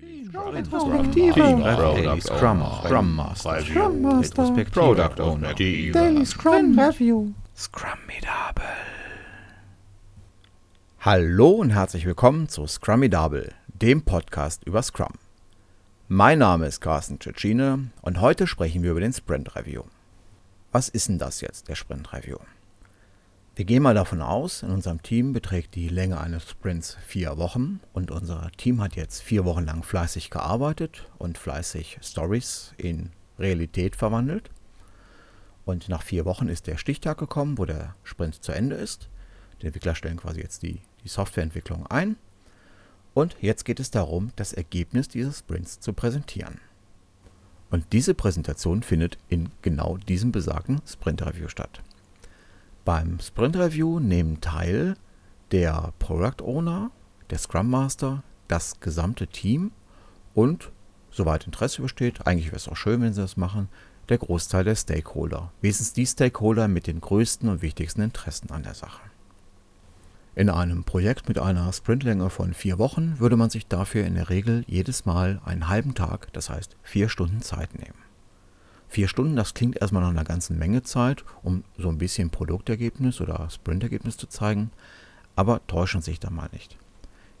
Daily Scrum, Scrum. Master, Scrum Master, Product Owner, Daily Scrum Review, Scrumidable. Hallo und herzlich willkommen zu Scrumidable, dem Podcast über Scrum. Mein Name ist Carsten Cecchine und heute sprechen wir über den Sprint Review. Was ist denn das jetzt, der Sprint Review? Wir gehen mal davon aus, in unserem Team beträgt die Länge eines Sprints vier Wochen und unser Team hat jetzt vier Wochen lang fleißig gearbeitet und fleißig Stories in Realität verwandelt. Und nach vier Wochen ist der Stichtag gekommen, wo der Sprint zu Ende ist. Die Entwickler stellen quasi jetzt die, die Softwareentwicklung ein. Und jetzt geht es darum, das Ergebnis dieses Sprints zu präsentieren. Und diese Präsentation findet in genau diesem besagten Sprint Review statt. Beim Sprint Review nehmen teil der Product Owner, der Scrum Master, das gesamte Team und, soweit Interesse besteht, eigentlich wäre es auch schön, wenn sie das machen, der Großteil der Stakeholder. Wenigstens die Stakeholder mit den größten und wichtigsten Interessen an der Sache. In einem Projekt mit einer Sprintlänge von vier Wochen würde man sich dafür in der Regel jedes Mal einen halben Tag, das heißt vier Stunden Zeit nehmen. Vier Stunden, das klingt erstmal nach einer ganzen Menge Zeit, um so ein bisschen Produktergebnis oder Sprintergebnis zu zeigen, aber täuschen sich da mal nicht.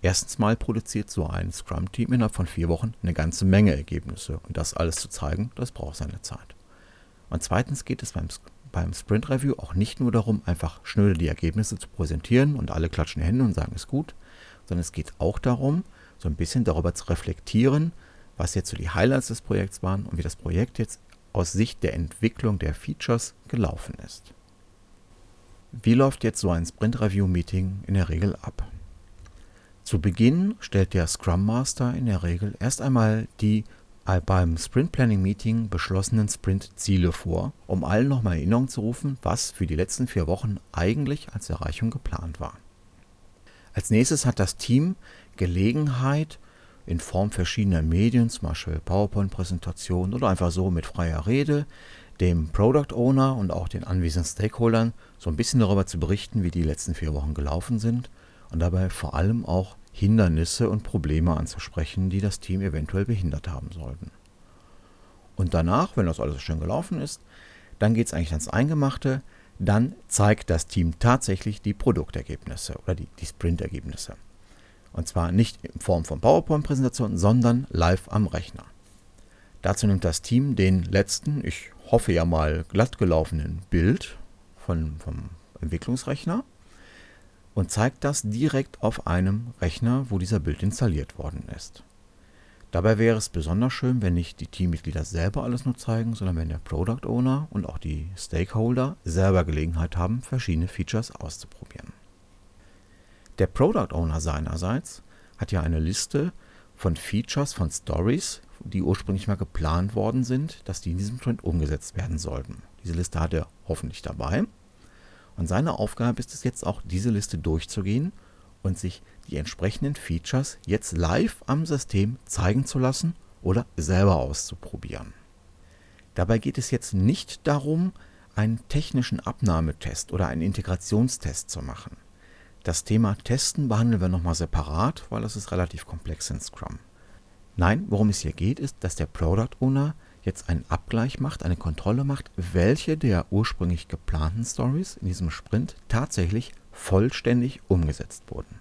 Erstens mal produziert so ein Scrum-Team innerhalb von vier Wochen eine ganze Menge Ergebnisse und das alles zu zeigen, das braucht seine Zeit. Und zweitens geht es beim, beim Sprint Review auch nicht nur darum, einfach schnell die Ergebnisse zu präsentieren und alle klatschen die Hände und sagen, ist gut, sondern es geht auch darum, so ein bisschen darüber zu reflektieren, was jetzt so die Highlights des Projekts waren und wie das Projekt jetzt aus Sicht der Entwicklung der Features gelaufen ist. Wie läuft jetzt so ein Sprint Review Meeting in der Regel ab? Zu Beginn stellt der Scrum Master in der Regel erst einmal die beim Sprint Planning Meeting beschlossenen Sprint-Ziele vor, um allen nochmal Erinnerung zu rufen, was für die letzten vier Wochen eigentlich als Erreichung geplant war. Als nächstes hat das Team Gelegenheit, in Form verschiedener Medien, zum Beispiel PowerPoint-Präsentationen oder einfach so mit freier Rede, dem Product Owner und auch den anwesenden Stakeholdern so ein bisschen darüber zu berichten, wie die letzten vier Wochen gelaufen sind und dabei vor allem auch Hindernisse und Probleme anzusprechen, die das Team eventuell behindert haben sollten. Und danach, wenn das alles schön gelaufen ist, dann geht es eigentlich ans Eingemachte, dann zeigt das Team tatsächlich die Produktergebnisse oder die, die Sprint-Ergebnisse. Und zwar nicht in Form von PowerPoint-Präsentationen, sondern live am Rechner. Dazu nimmt das Team den letzten, ich hoffe ja mal glatt gelaufenen Bild von, vom Entwicklungsrechner und zeigt das direkt auf einem Rechner, wo dieser Bild installiert worden ist. Dabei wäre es besonders schön, wenn nicht die Teammitglieder selber alles nur zeigen, sondern wenn der Product Owner und auch die Stakeholder selber Gelegenheit haben, verschiedene Features auszuprobieren. Der Product Owner seinerseits hat ja eine Liste von Features, von Stories, die ursprünglich mal geplant worden sind, dass die in diesem Sprint umgesetzt werden sollten. Diese Liste hat er hoffentlich dabei. Und seine Aufgabe ist es jetzt auch, diese Liste durchzugehen und sich die entsprechenden Features jetzt live am System zeigen zu lassen oder selber auszuprobieren. Dabei geht es jetzt nicht darum, einen technischen Abnahmetest oder einen Integrationstest zu machen. Das Thema Testen behandeln wir nochmal separat, weil das ist relativ komplex in Scrum. Nein, worum es hier geht, ist, dass der Product Owner jetzt einen Abgleich macht, eine Kontrolle macht, welche der ursprünglich geplanten Stories in diesem Sprint tatsächlich vollständig umgesetzt wurden.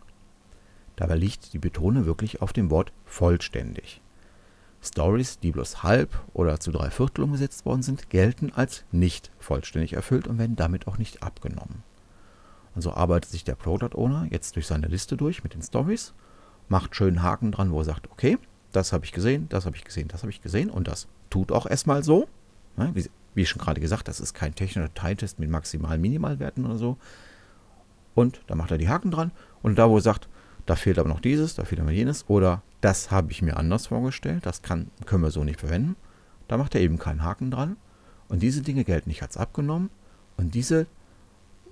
Dabei liegt die Betonung wirklich auf dem Wort vollständig. Stories, die bloß halb oder zu drei Viertel umgesetzt worden sind, gelten als nicht vollständig erfüllt und werden damit auch nicht abgenommen. Und so arbeitet sich der Product Owner jetzt durch seine Liste durch mit den Stories, macht schön Haken dran, wo er sagt, okay, das habe ich gesehen, das habe ich gesehen, das habe ich gesehen und das tut auch erstmal so. Wie, wie schon gerade gesagt, das ist kein technischer Teiltest mit maximal Minimalwerten oder so. Und da macht er die Haken dran und da, wo er sagt, da fehlt aber noch dieses, da fehlt aber jenes oder das habe ich mir anders vorgestellt, das kann, können wir so nicht verwenden, da macht er eben keinen Haken dran. Und diese Dinge gelten nicht als abgenommen und diese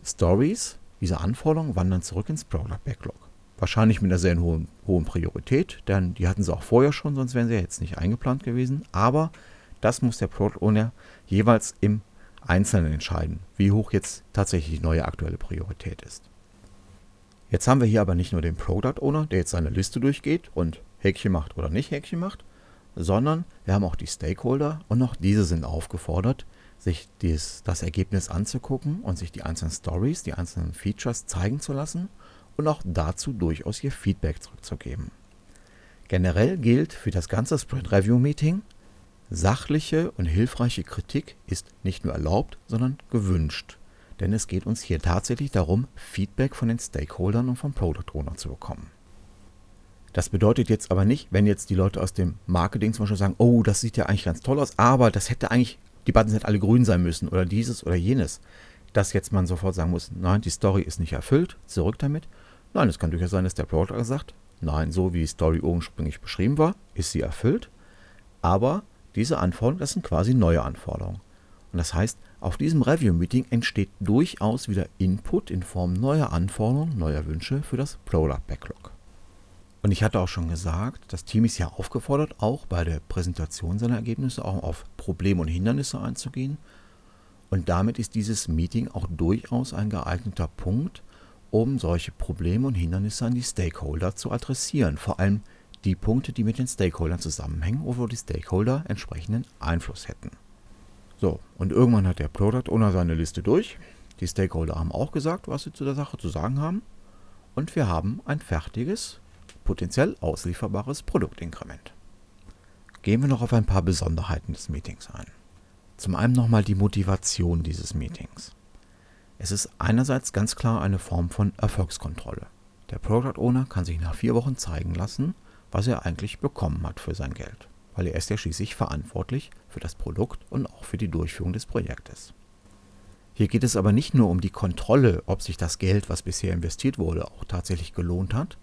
Stories diese Anforderungen wandern zurück ins Product Backlog. Wahrscheinlich mit einer sehr hohen, hohen Priorität, denn die hatten sie auch vorher schon, sonst wären sie jetzt nicht eingeplant gewesen. Aber das muss der Product Owner jeweils im Einzelnen entscheiden, wie hoch jetzt tatsächlich die neue aktuelle Priorität ist. Jetzt haben wir hier aber nicht nur den Product Owner, der jetzt seine Liste durchgeht und Häkchen macht oder nicht Häkchen macht, sondern wir haben auch die Stakeholder und auch diese sind aufgefordert, sich dies, das Ergebnis anzugucken und sich die einzelnen Stories, die einzelnen Features zeigen zu lassen und auch dazu durchaus ihr Feedback zurückzugeben. Generell gilt für das ganze Sprint Review Meeting, sachliche und hilfreiche Kritik ist nicht nur erlaubt, sondern gewünscht. Denn es geht uns hier tatsächlich darum, Feedback von den Stakeholdern und vom Product Owner zu bekommen. Das bedeutet jetzt aber nicht, wenn jetzt die Leute aus dem Marketing zum Beispiel sagen, oh, das sieht ja eigentlich ganz toll aus, aber das hätte eigentlich, die Buttons hätten alle grün sein müssen oder dieses oder jenes, dass jetzt man sofort sagen muss, nein, die Story ist nicht erfüllt, zurück damit. Nein, es kann durchaus sein, dass der Product sagt, nein, so wie die Story ursprünglich beschrieben war, ist sie erfüllt. Aber diese Anforderungen, das sind quasi neue Anforderungen. Und das heißt, auf diesem Review-Meeting entsteht durchaus wieder Input in Form neuer Anforderungen, neuer Wünsche für das Product Backlog. Und ich hatte auch schon gesagt, das Team ist ja aufgefordert, auch bei der Präsentation seiner Ergebnisse auch auf Probleme und Hindernisse einzugehen. Und damit ist dieses Meeting auch durchaus ein geeigneter Punkt, um solche Probleme und Hindernisse an die Stakeholder zu adressieren. Vor allem die Punkte, die mit den Stakeholdern zusammenhängen wo die Stakeholder entsprechenden Einfluss hätten. So, und irgendwann hat der Product Owner seine Liste durch. Die Stakeholder haben auch gesagt, was sie zu der Sache zu sagen haben. Und wir haben ein fertiges, potenziell auslieferbares Produktinkrement. Gehen wir noch auf ein paar Besonderheiten des Meetings ein. Zum einen nochmal die Motivation dieses Meetings. Es ist einerseits ganz klar eine Form von Erfolgskontrolle. Der Product Owner kann sich nach vier Wochen zeigen lassen, was er eigentlich bekommen hat für sein Geld, weil er ist ja schließlich verantwortlich für das Produkt und auch für die Durchführung des Projektes. Hier geht es aber nicht nur um die Kontrolle, ob sich das Geld, was bisher investiert wurde, auch tatsächlich gelohnt hat,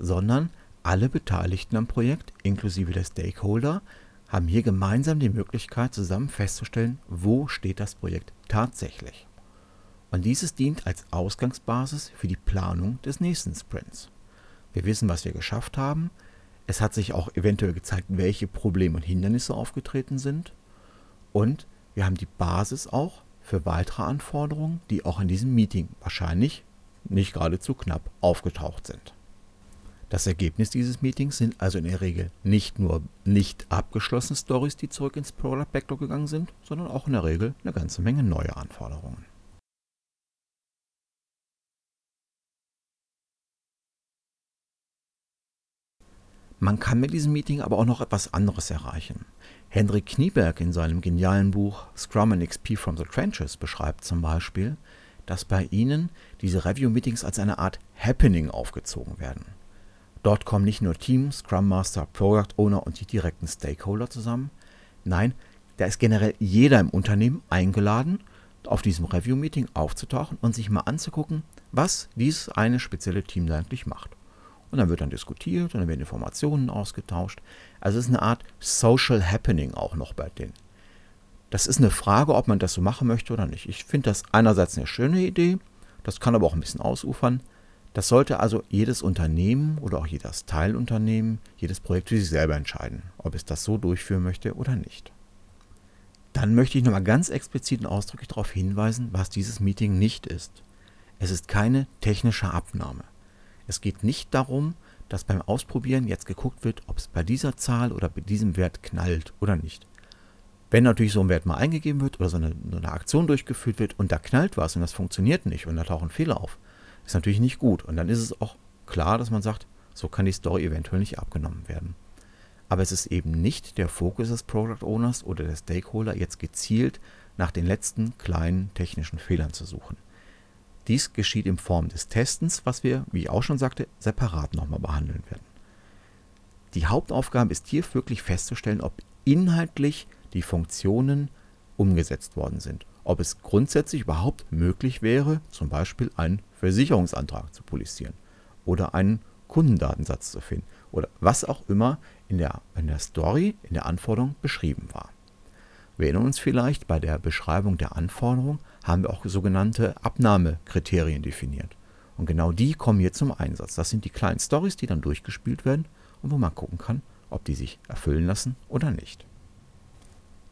sondern alle Beteiligten am Projekt, inklusive der Stakeholder, haben hier gemeinsam die Möglichkeit, zusammen festzustellen, wo steht das Projekt tatsächlich. Und dieses dient als Ausgangsbasis für die Planung des nächsten Sprints. Wir wissen, was wir geschafft haben. Es hat sich auch eventuell gezeigt, welche Probleme und Hindernisse aufgetreten sind. Und wir haben die Basis auch für weitere Anforderungen, die auch in diesem Meeting wahrscheinlich nicht geradezu knapp aufgetaucht sind. Das Ergebnis dieses Meetings sind also in der Regel nicht nur nicht abgeschlossene Stories, die zurück ins Product Backlog gegangen sind, sondern auch in der Regel eine ganze Menge neue Anforderungen. Man kann mit diesem Meeting aber auch noch etwas anderes erreichen. Hendrik Knieberg in seinem genialen Buch Scrum and XP from the Trenches beschreibt zum Beispiel, dass bei ihnen diese Review-Meetings als eine Art Happening aufgezogen werden. Dort kommen nicht nur Team, Scrum Master, Product Owner und die direkten Stakeholder zusammen. Nein, da ist generell jeder im Unternehmen eingeladen, auf diesem Review-Meeting aufzutauchen und sich mal anzugucken, was dieses eine spezielle Team eigentlich macht. Und dann wird dann diskutiert und dann werden Informationen ausgetauscht. Also es ist eine Art Social Happening auch noch bei denen. Das ist eine Frage, ob man das so machen möchte oder nicht. Ich finde das einerseits eine schöne Idee, das kann aber auch ein bisschen ausufern. Das sollte also jedes Unternehmen oder auch jedes Teilunternehmen, jedes Projekt für sich selber entscheiden, ob es das so durchführen möchte oder nicht. Dann möchte ich nochmal ganz explizit und ausdrücklich darauf hinweisen, was dieses Meeting nicht ist. Es ist keine technische Abnahme. Es geht nicht darum, dass beim Ausprobieren jetzt geguckt wird, ob es bei dieser Zahl oder bei diesem Wert knallt oder nicht. Wenn natürlich so ein Wert mal eingegeben wird oder so eine, eine Aktion durchgeführt wird und da knallt was und das funktioniert nicht und da tauchen Fehler auf, ist natürlich nicht gut. Und dann ist es auch klar, dass man sagt, so kann die Story eventuell nicht abgenommen werden. Aber es ist eben nicht der Fokus des Product Owners oder der Stakeholder, jetzt gezielt nach den letzten kleinen technischen Fehlern zu suchen. Dies geschieht in Form des Testens, was wir, wie ich auch schon sagte, separat nochmal behandeln werden. Die Hauptaufgabe ist hier wirklich festzustellen, ob inhaltlich die Funktionen umgesetzt worden sind. Ob es grundsätzlich überhaupt möglich wäre, zum Beispiel einen Versicherungsantrag zu polisieren oder einen Kundendatensatz zu finden oder was auch immer in der, in der Story, in der Anforderung beschrieben war. Wir erinnern uns vielleicht, bei der Beschreibung der Anforderung haben wir auch sogenannte Abnahmekriterien definiert. Und genau die kommen hier zum Einsatz. Das sind die kleinen Stories, die dann durchgespielt werden und wo man gucken kann, ob die sich erfüllen lassen oder nicht.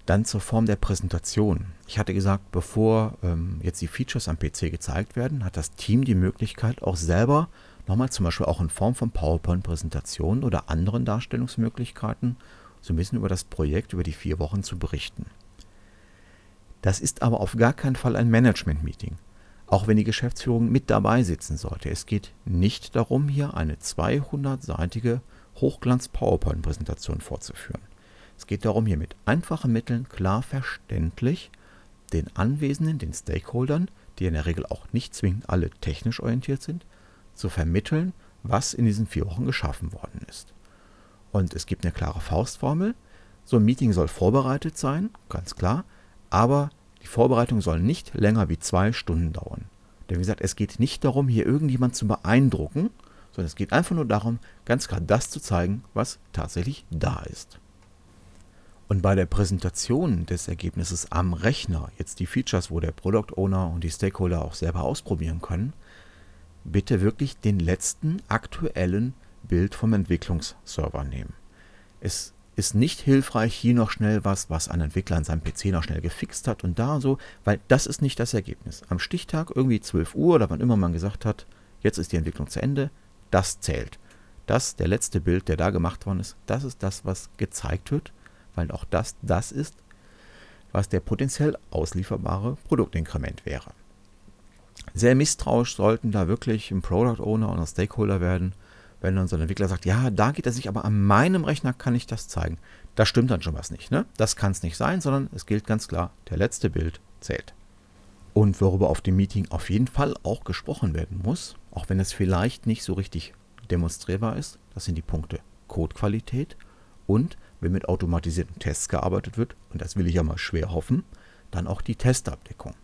Dann zur Form der Präsentation. Ich hatte gesagt, bevor ähm, jetzt die Features am PC gezeigt werden, hat das Team die Möglichkeit, auch selber nochmal zum Beispiel auch in Form von PowerPoint-Präsentationen oder anderen Darstellungsmöglichkeiten, so ein bisschen über das Projekt über die vier Wochen zu berichten. Das ist aber auf gar keinen Fall ein Management-Meeting, auch wenn die Geschäftsführung mit dabei sitzen sollte. Es geht nicht darum, hier eine 200-seitige Hochglanz-PowerPoint-Präsentation vorzuführen. Es geht darum, hier mit einfachen Mitteln klar verständlich den Anwesenden, den Stakeholdern, die in der Regel auch nicht zwingend alle technisch orientiert sind, zu vermitteln, was in diesen vier Wochen geschaffen worden ist. Und es gibt eine klare Faustformel. So ein Meeting soll vorbereitet sein, ganz klar, aber die Vorbereitung soll nicht länger wie zwei Stunden dauern. Denn wie gesagt, es geht nicht darum, hier irgendjemand zu beeindrucken, sondern es geht einfach nur darum, ganz klar das zu zeigen, was tatsächlich da ist. Und bei der Präsentation des Ergebnisses am Rechner, jetzt die Features, wo der Product Owner und die Stakeholder auch selber ausprobieren können, bitte wirklich den letzten aktuellen Bild vom Entwicklungsserver nehmen. Es ist nicht hilfreich, hier noch schnell was, was ein Entwickler an seinem PC noch schnell gefixt hat und da so, weil das ist nicht das Ergebnis. Am Stichtag irgendwie 12 Uhr oder wann immer man gesagt hat, jetzt ist die Entwicklung zu Ende, das zählt. Das, der letzte Bild, der da gemacht worden ist, das ist das, was gezeigt wird, weil auch das das ist, was der potenziell auslieferbare Produktinkrement wäre. Sehr misstrauisch sollten da wirklich ein Product Owner und ein Stakeholder werden, wenn dann so ein Entwickler sagt, ja, da geht er sich, aber an meinem Rechner kann ich das zeigen. Da stimmt dann schon was nicht. Ne? Das kann es nicht sein, sondern es gilt ganz klar, der letzte Bild zählt. Und worüber auf dem Meeting auf jeden Fall auch gesprochen werden muss, auch wenn es vielleicht nicht so richtig demonstrierbar ist, das sind die Punkte Codequalität und wenn mit automatisierten Tests gearbeitet wird, und das will ich ja mal schwer hoffen, dann auch die Testabdeckung.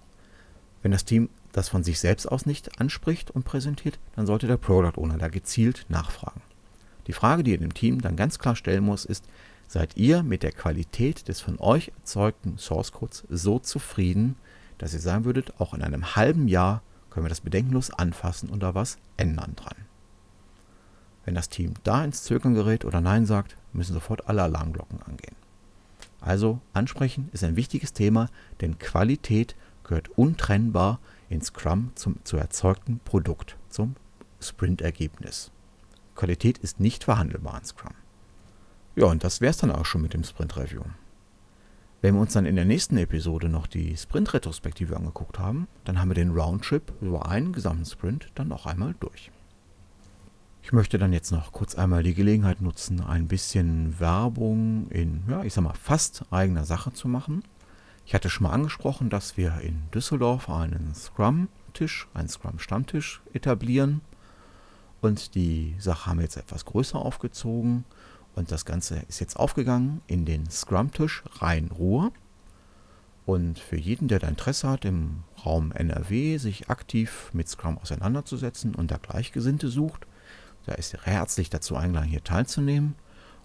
Wenn das Team das von sich selbst aus nicht anspricht und präsentiert, dann sollte der Product Owner da gezielt nachfragen. Die Frage, die ihr dem Team dann ganz klar stellen muss, ist, seid ihr mit der Qualität des von euch erzeugten Source Codes so zufrieden, dass ihr sagen würdet, auch in einem halben Jahr können wir das bedenkenlos anfassen und da was ändern dran. Wenn das Team da ins Zögern gerät oder Nein sagt, müssen sofort alle Alarmglocken angehen. Also ansprechen ist ein wichtiges Thema, denn Qualität gehört untrennbar in Scrum zum zu erzeugten Produkt, zum Sprint-Ergebnis. Qualität ist nicht verhandelbar in Scrum. Ja, und das wäre es dann auch schon mit dem Sprint-Review. Wenn wir uns dann in der nächsten Episode noch die Sprint-Retrospektive angeguckt haben, dann haben wir den Roundtrip über einen gesamten Sprint dann noch einmal durch. Ich möchte dann jetzt noch kurz einmal die Gelegenheit nutzen, ein bisschen Werbung in, ja, ich sag mal, fast eigener Sache zu machen. Ich hatte schon mal angesprochen, dass wir in Düsseldorf einen Scrum-Tisch, einen Scrum-Stammtisch etablieren. Und die Sache haben wir jetzt etwas größer aufgezogen. Und das Ganze ist jetzt aufgegangen in den Scrum-Tisch Rhein-Ruhr. Und für jeden, der da Interesse hat, im Raum NRW sich aktiv mit Scrum auseinanderzusetzen und da Gleichgesinnte sucht, da ist er herzlich dazu eingeladen, hier teilzunehmen.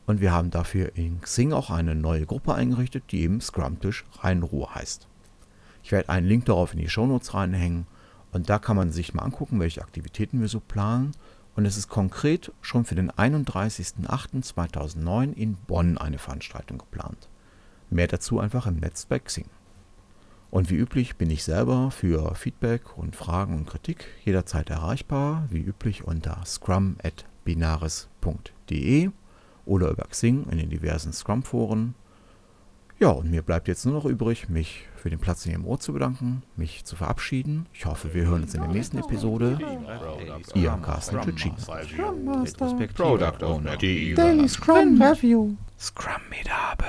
Und wir haben dafür in Xing auch eine neue Gruppe eingerichtet, die eben Scrum-Tisch Rhein-Ruhr heißt. Ich werde einen Link darauf in die Shownotes reinhängen und da kann man sich mal angucken, welche Aktivitäten wir so planen. Und es ist konkret schon für den 31.08.2009 in Bonn eine Veranstaltung geplant. Mehr dazu einfach im Netz bei Xing. Und wie üblich bin ich selber für Feedback und Fragen und Kritik jederzeit erreichbar, wie üblich unter scrum.binaris.de oder über Xing in den diversen Scrum-Foren. Ja, und mir bleibt jetzt nur noch übrig, mich für den Platz in Ihrem Ohr zu bedanken, mich zu verabschieden. Ich hoffe, wir hören uns in der nächsten Episode. Ihr Carsten Tschitschin. Product Owner. Daily Scrum Review. Scrum Medabe.